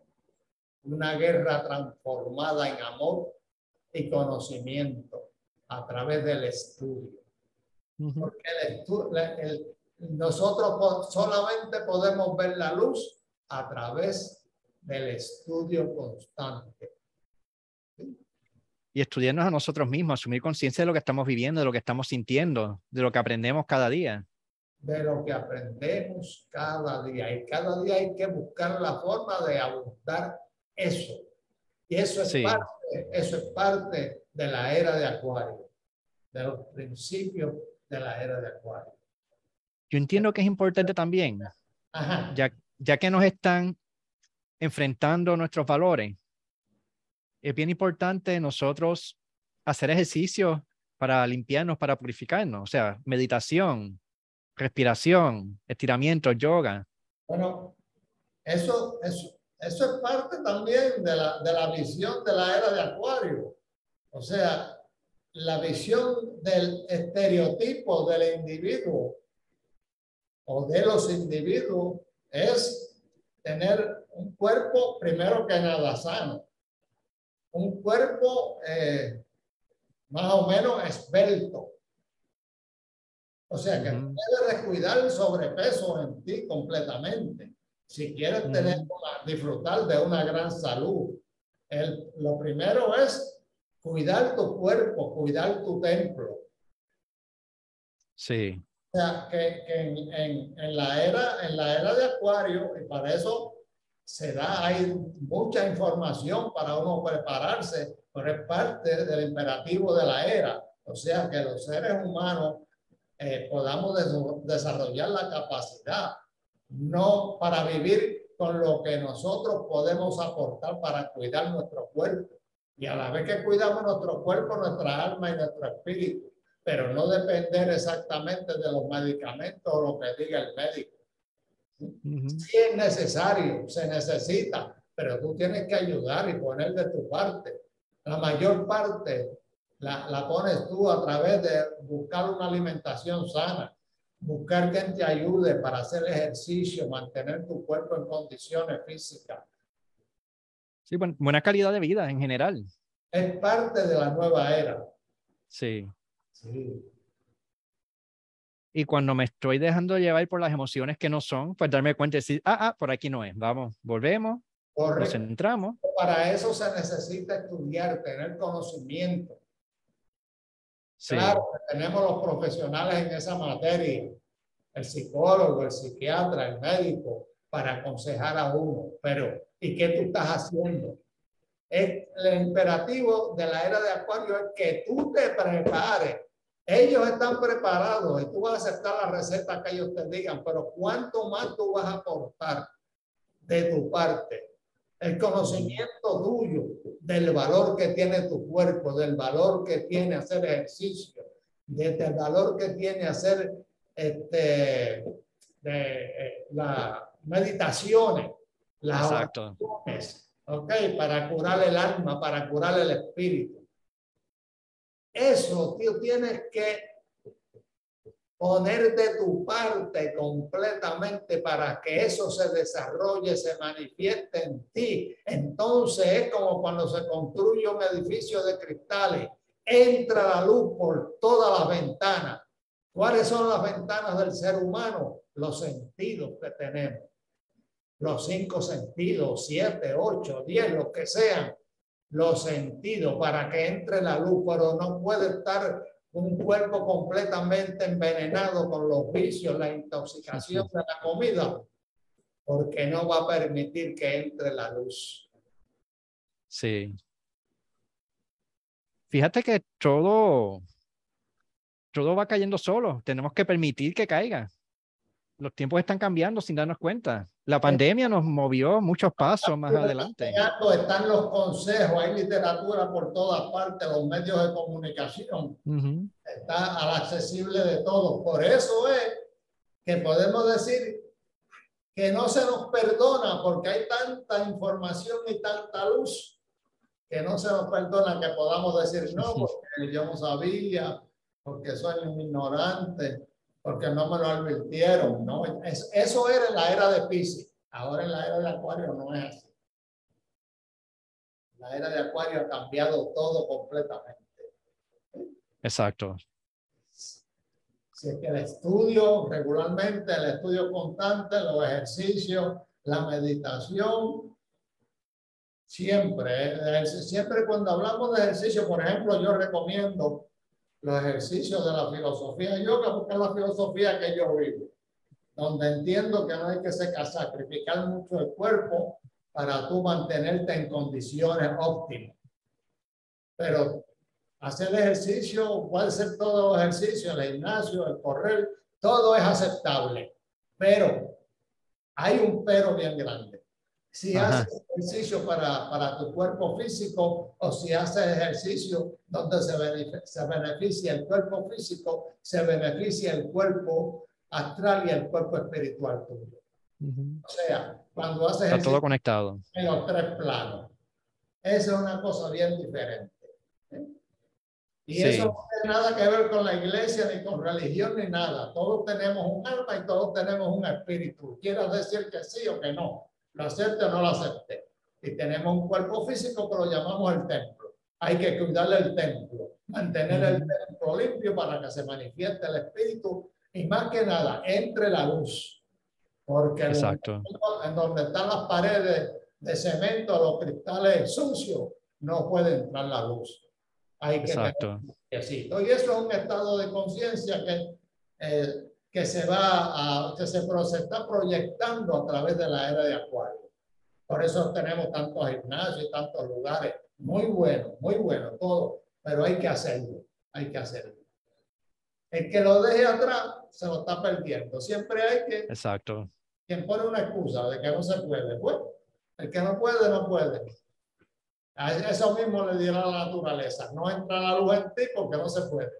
una guerra transformada en amor y conocimiento a través del estudio. Porque el, nosotros solamente podemos ver la luz a través del estudio constante. Y estudiarnos a nosotros mismos, asumir conciencia de lo que estamos viviendo, de lo que estamos sintiendo, de lo que aprendemos cada día. De lo que aprendemos cada día. Y cada día hay que buscar la forma de abundar eso. Y eso es, parte, eso es parte de la era de Acuario, de los principios de la era de Acuario. Yo entiendo que es importante también, Ya, ya que nos están enfrentando nuestros valores, es bien importante nosotros hacer ejercicio para limpiarnos, para purificarnos, o sea, meditación, respiración, estiramiento, yoga. Bueno, eso, eso, eso es parte también de la, de la visión de la era de Acuario. O sea, la visión del estereotipo del individuo o de los individuos es tener un cuerpo primero que nada sano, un cuerpo eh, más o menos esbelto. O sea que uh descuidar el sobrepeso en ti completamente. Si quieres tener disfrutar de una gran salud, el, lo primero es cuidar tu cuerpo, cuidar tu templo. Sí. O sea, que, en, la era, en la era de Acuario, y para eso se da, hay mucha información para uno prepararse, pero es parte del imperativo de la era. O sea, que los seres humanos eh, podamos desarrollar la capacidad, no para vivir con lo que nosotros podemos aportar para cuidar nuestro cuerpo, y a la vez que cuidamos nuestro cuerpo, nuestra alma y nuestro espíritu, pero no depender exactamente de los medicamentos o lo que diga el médico. Si es necesario, se necesita, pero tú tienes que ayudar y poner de tu parte. La mayor parte la, la pones tú a través de buscar una alimentación sana, buscar quien te ayude para hacer ejercicio, mantener tu cuerpo en condiciones físicas Sí, buena calidad de vida en general. Es parte de la nueva era. Sí. Y cuando me estoy dejando llevar por las emociones que no son, pues darme cuenta y decir, ah, ah, por aquí no es. Vamos, volvemos, nos centramos. Para eso se necesita estudiar, tener conocimiento. Claro, tenemos los profesionales en esa materia, el psicólogo, el psiquiatra, el médico, para aconsejar a uno, pero ¿y qué tú estás haciendo? El, imperativo de la era de Acuario es que tú te prepares. Ellos están preparados y tú vas a aceptar la receta que ellos te digan, pero ¿cuánto más tú vas a aportar de tu parte? El conocimiento tuyo del valor que tiene tu cuerpo, del valor que tiene hacer ejercicio, del valor que tiene hacer este, de, eh, la, meditaciones, las Exacto. ok, para curar el alma, para curar el espíritu. Eso, tío, tienes que poner de tu parte completamente para que eso se desarrolle, se manifieste en ti. Entonces es como cuando se construye un edificio de cristales, entra la luz por todas las ventanas. ¿Cuáles son las ventanas del ser humano? Los sentidos que tenemos los cinco sentidos, siete, ocho, diez, lo que sean, los sentidos para que entre la luz, pero no puede estar un cuerpo completamente envenenado con los vicios, la intoxicación de la comida, porque no va a permitir que entre la luz. Sí. Fíjate que todo, todo va cayendo solo. Tenemos que permitir que caiga los tiempos están cambiando sin darnos cuenta. La pandemia nos movió muchos pasos más adelante. Están los consejos, hay literatura por todas partes, los medios de comunicación. Está al accesible de todos. Por eso es que podemos decir que no se nos perdona porque hay tanta información y tanta luz que no se nos perdona que podamos decir no, porque yo no sabía, porque soy un ignorante porque no me lo advirtieron, ¿no? Es, eso era en la era de Pisces, ahora en la era de Acuario no es así. La era de Acuario ha cambiado todo completamente. Exacto. Si es que el estudio regularmente, el estudio constante, los ejercicios, la meditación, siempre, siempre cuando hablamos de ejercicio, por ejemplo, yo recomiendo los ejercicios de la filosofía yoga, porque es la filosofía que yo vivo, donde entiendo que no hay que sacrificar mucho el cuerpo para tú mantenerte en condiciones óptimas. Pero hacer ejercicio, puede ser todo ejercicio, el gimnasio, el correr, todo es aceptable. Pero hay un pero bien grande. Si haces ejercicio para, para tu cuerpo físico o si haces ejercicio donde se beneficia, se beneficia el cuerpo físico, se beneficia el cuerpo astral y el cuerpo espiritual tuyo. O sea, cuando haces Está todo conectado. en los tres planos. Esa es una cosa bien diferente. Y eso no tiene nada que ver con la iglesia, ni con religión, ni nada. Todos tenemos un alma y todos tenemos un espíritu. Quieras decir que sí o que no. Lo acepte o no lo acepte. Y tenemos un cuerpo físico que lo llamamos el templo. Hay que cuidarle el templo, mantener el templo limpio para que se manifieste el espíritu y más que nada entre la luz. Porque Exacto. en donde están las paredes de cemento, los cristales sucios, no puede entrar la luz. Hay que Exacto. Y eso es un estado de conciencia que, eh, que se va a, que se, se está proyectando a través de la era de Acuario. Por eso tenemos tantos gimnasios y tantos lugares. Muy bueno, muy bueno todo, pero hay que hacerlo, hay que hacerlo. El que lo deje atrás se lo está perdiendo. Siempre hay que... Exacto. Quien pone una excusa de que no se puede, bueno, el que no puede, no puede. A eso mismo le dirá la naturaleza. No entra la luz en ti porque no se puede.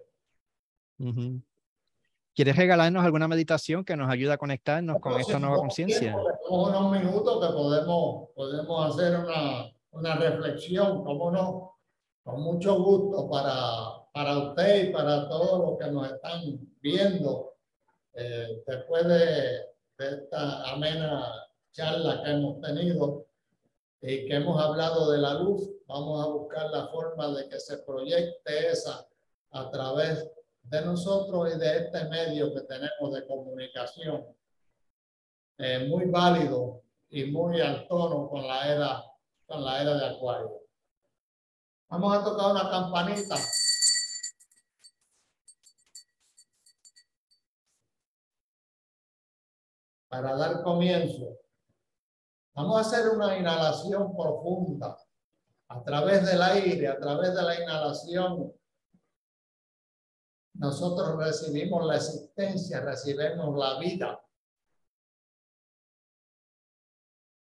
¿Quieres regalarnos alguna meditación que nos ayude a conectarnos con esta nueva conciencia? Unos minutos que podemos, podemos hacer una, una reflexión, como no, con mucho gusto para, para usted y para todos los que nos están viendo eh, después de, de esta amena charla que hemos tenido y que hemos hablado de la luz, vamos a buscar la forma de que se proyecte esa a través de nosotros y de este medio que tenemos de comunicación, eh, muy válido y muy al tono con la era, con la era de Acuario. Vamos a tocar una campanita. Para dar comienzo. Vamos a hacer una inhalación profunda a través del aire, a través de la inhalación. Nosotros recibimos la existencia, recibimos la vida.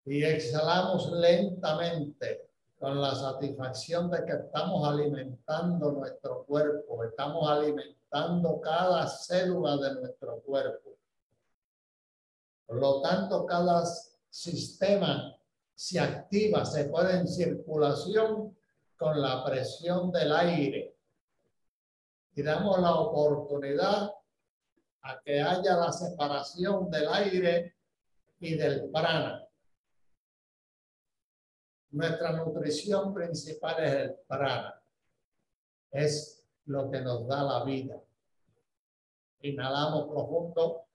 Y exhalamos lentamente con la satisfacción de que estamos alimentando nuestro cuerpo, estamos alimentando cada célula de nuestro cuerpo. Por lo tanto, cada sistema se activa, se pone en circulación con la presión del aire. Y damos la oportunidad a que haya la separación del aire y del prana. Nuestra nutrición principal es el prana. Es lo que nos da la vida. Inhalamos profundo.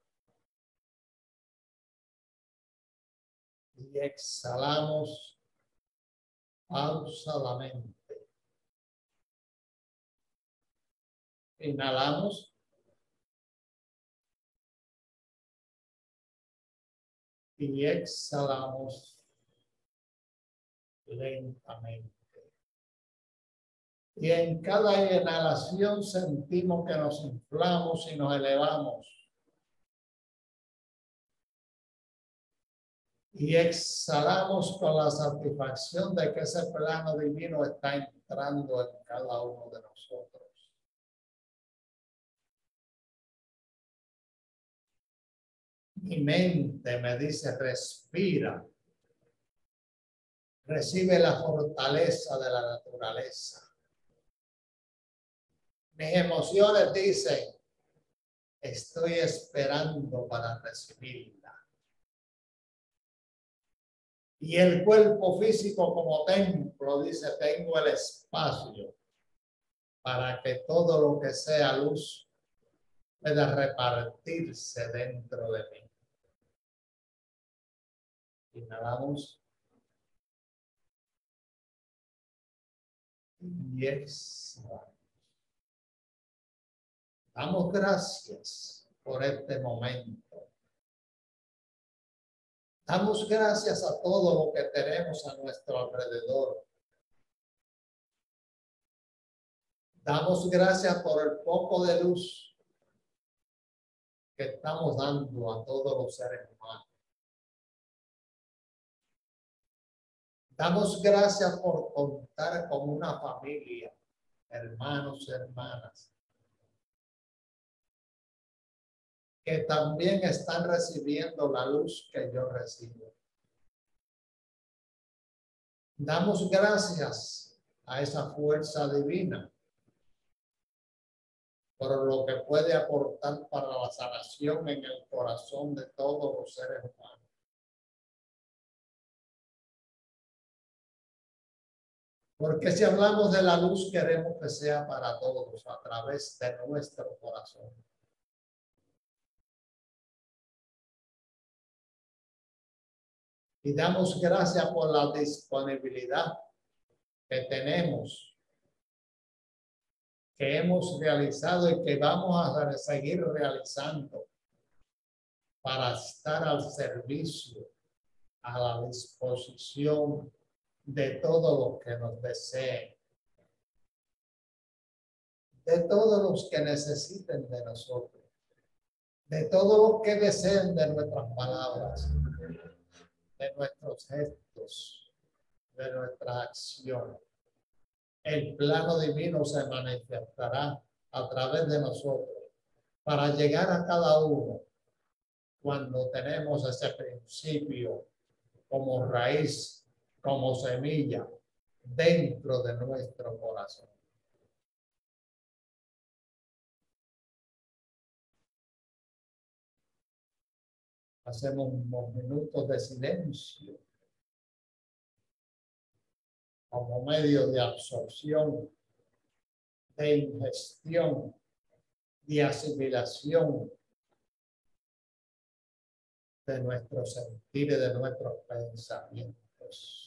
y exhalamos pausadamente. Inhalamos. Y exhalamos lentamente. Y en cada inhalación sentimos que nos inflamos y nos elevamos. y exhalamos con la satisfacción de que ese plano divino está entrando en cada uno de nosotros. Mi mente me dice, respira. Recibe la fortaleza de la naturaleza. Mis emociones dicen, estoy esperando para recibirla. Y el cuerpo físico como templo dice, tengo el espacio para que todo lo que sea luz pueda repartirse dentro de mí. Y exhalamos. Damos gracias por este momento. Damos gracias a todo lo que tenemos a nuestro alrededor. Damos gracias por el poco de luz que estamos dando a todos los seres humanos. Damos gracias por contar con una familia, hermanos hermanas, que también están recibiendo la luz que yo recibo. Damos gracias a esa fuerza divina por lo que puede aportar para la sanación en el corazón de todos los seres humanos. Porque si hablamos de la luz, queremos que sea para todos a través de nuestro corazón. y damos gracias por la disponibilidad que tenemos, que hemos realizado y que vamos a seguir realizando para estar al servicio, a la disposición de todos los que nos deseen, de todos los que necesiten de nosotros, de todos los que deseen de nuestras palabras de nuestros gestos, de nuestra acción. El plano divino se manifestará a través de nosotros para llegar a cada uno cuando tenemos ese principio como raíz, como semilla dentro de nuestro corazón. Hacemos unos minutos de silencio como medio de absorción, de ingestión, de asimilación de nuestros sentidos, de nuestros pensamientos.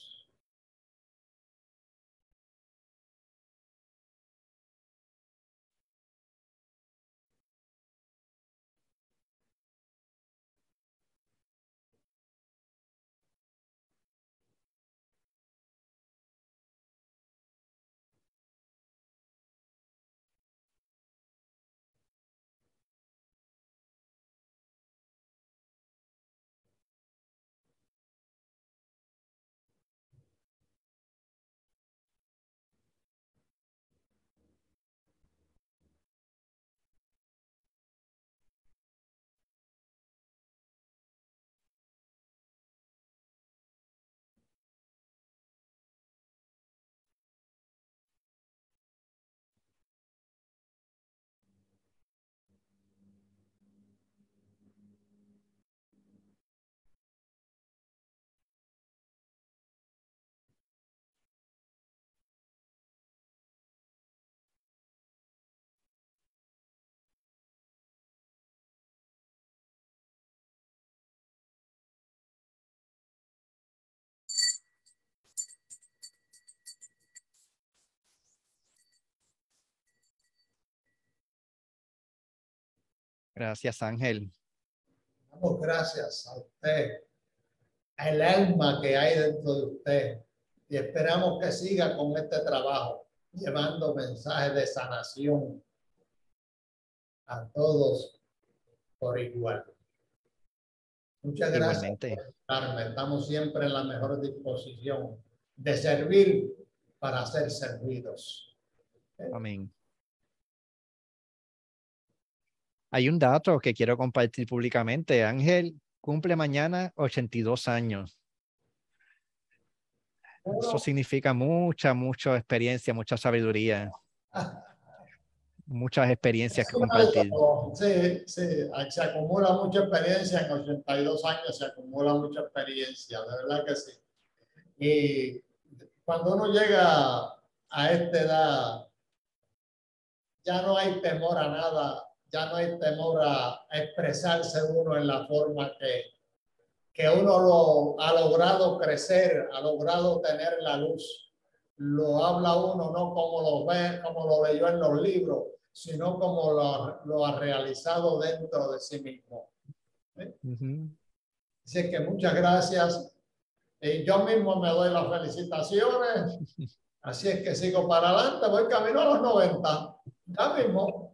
Gracias, Ángel. Damos gracias a usted, al alma que hay dentro de usted. Y esperamos que siga con este trabajo, llevando mensajes de sanación a todos por igual. Muchas gracias. Carmen. Estamos siempre en la mejor disposición de servir para ser servidos. Amén. Hay un dato que quiero compartir públicamente. Ángel cumple mañana 82 años. Eso significa mucha, mucha experiencia, mucha sabiduría. muchas experiencias que Es compartir. Sí, sí, se acumula mucha experiencia, en 82 años se acumula mucha experiencia, de verdad que sí. Y cuando uno llega a esta edad, ya no hay temor a nada, ya no hay temor a expresarse uno en la forma que, que uno lo ha logrado crecer, ha logrado tener la luz. Lo habla uno no como lo ve, como lo leyó en los libros, sino como lo, lo ha realizado dentro de sí mismo. Ujú. Así que muchas gracias. Y yo mismo me doy las felicitaciones. Así es que sigo para adelante, voy camino a los 90. Ya mismo.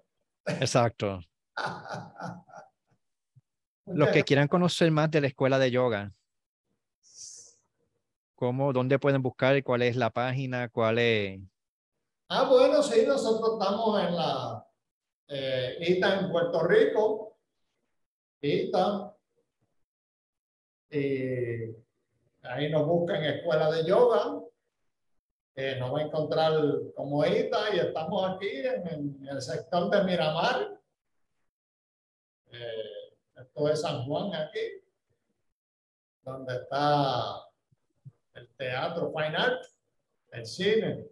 Exacto. Los que quieran conocer más de la escuela de yoga, ¿cómo, dónde pueden buscar? ¿Cuál es la página? ¿Cuál es? Ah, bueno, sí, nosotros estamos en la eh, ITA en Puerto Rico. ITA. Y ahí nos buscan Escuela de Yoga. Eh, nos va a encontrar como ITA y estamos aquí en, en el sector de Miramar. Eh, esto es San Juan aquí, donde está el teatro Fine Art, el cine.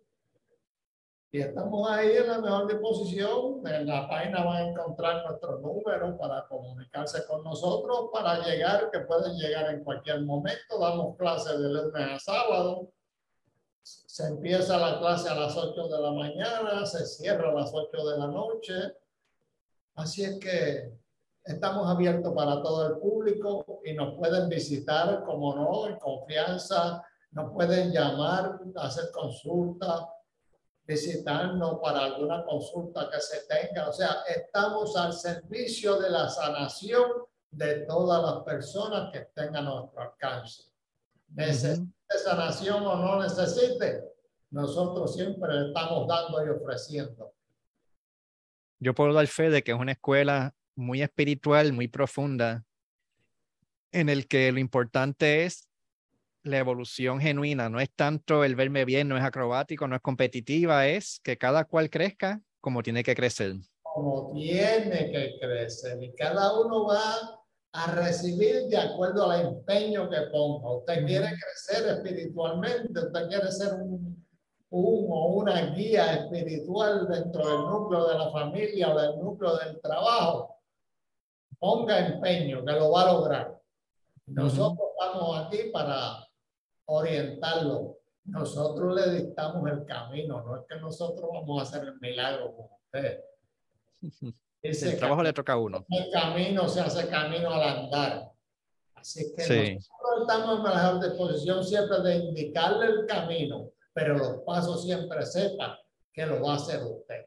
Y estamos ahí en la mejor disposición. En la página van a encontrar nuestros números para comunicarse con nosotros, para llegar, que pueden llegar en cualquier momento. Damos clases de lunes a sábado. Se empieza la clase a las 8 de la mañana, se cierra a las 8 de la noche. Así es que estamos abiertos para todo el público y nos pueden visitar, como no, en confianza. Nos pueden llamar, hacer consultas visitarnos para alguna consulta que se tenga. O sea, estamos al servicio de la sanación de todas las personas que estén a nuestro alcance. Necesite sanación o no necesite, nosotros siempre le estamos dando y ofreciendo. Yo puedo dar fe de que es una escuela muy espiritual, muy profunda, en el que lo importante es la evolución genuina, no es tanto el verme bien, no es acrobático, no es competitiva, es que cada cual crezca como tiene que crecer. Como tiene que crecer y cada uno va a recibir de acuerdo al empeño que ponga. Usted quiere crecer espiritualmente, usted quiere ser un, un o una guía espiritual dentro del núcleo de la familia o del núcleo del trabajo. Ponga empeño, que lo va a lograr. Nosotros estamos aquí para orientarlo. Nosotros le dictamos el camino, no es que nosotros vamos a hacer el milagro con usted. Ese El trabajo le toca a uno. el camino se hace camino al andar. Así que Sí. nosotros estamos en la mejor disposición siempre de indicarle el camino, pero los pasos siempre sepa que lo va a hacer usted.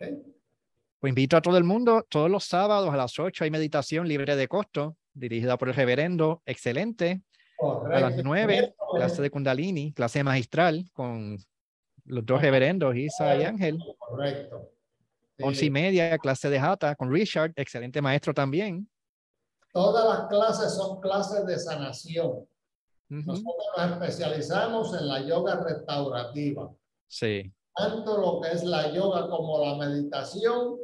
¿ok? Pues invito a todo el mundo, todos los sábados a las 8 hay meditación libre de costo, dirigida por el reverendo, excelente. A las Correcto. 9, clase de Kundalini, clase magistral con los dos reverendos, Isa y Ángel. Correcto. Once y media, clase de Jata con Richard, excelente maestro también. Todas las clases son clases de sanación. Nosotros nos especializamos en la yoga restaurativa. Sí, Tanto lo que es la yoga como la meditación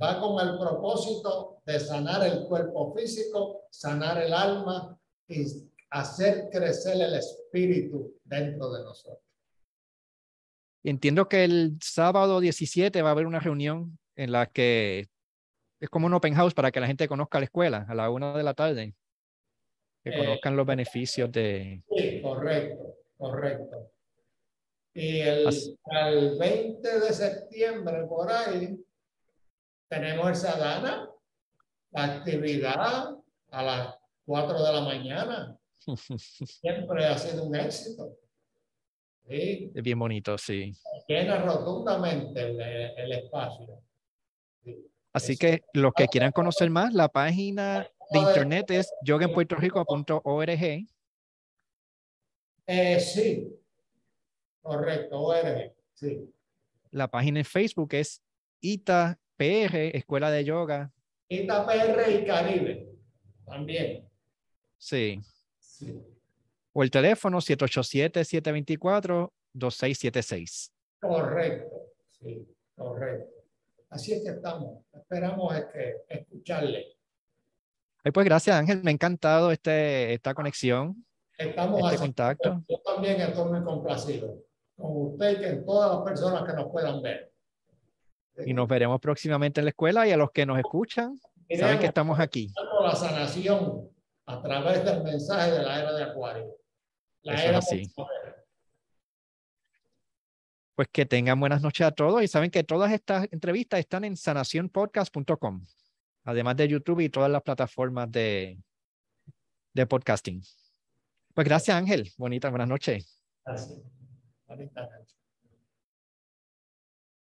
va con el propósito de sanar el cuerpo físico, sanar el alma y hacer crecer el espíritu dentro de nosotros. Entiendo que el sábado 17 va a haber una reunión en la que es como un open house para que la gente conozca la escuela a la una de la tarde. Que Eh, conozcan los beneficios de... Sí, correcto, correcto. Y el, Así- el 20 de septiembre por ahí tenemos el sadhana, la actividad a las 4 de la mañana. Siempre ha sido un éxito. Sí, Es bien bonito, sí. llena rotundamente el, el espacio. Sí. Así que los que quieran conocer más, la página de internet es yogaenpuertorico.org. Eh, sí, correcto, ORG, sí. La página en Facebook es ITA PR, Escuela de Yoga. ITAPR y Caribe también. Sí. Sí. O el teléfono 787-724-2676. Correcto, sí, correcto. Así es que estamos. Esperamos es que escucharle. Ay, pues gracias Ángel, me ha encantado este, esta conexión, Estamos este así. contacto. Yo también estoy muy complacido con usted y con todas las personas que nos puedan ver. Y nos veremos próximamente en la escuela y a los que nos escuchan, saben que estamos aquí. la sanación a través del mensaje de la era de Acuario. La Eso es así. Pues que tengan buenas noches a todos y saben que todas estas entrevistas están en sanacionpodcast.com, además de YouTube y todas las plataformas de, de podcasting. Pues gracias Ángel, bonita, buenas noches. Así. Bonita noche.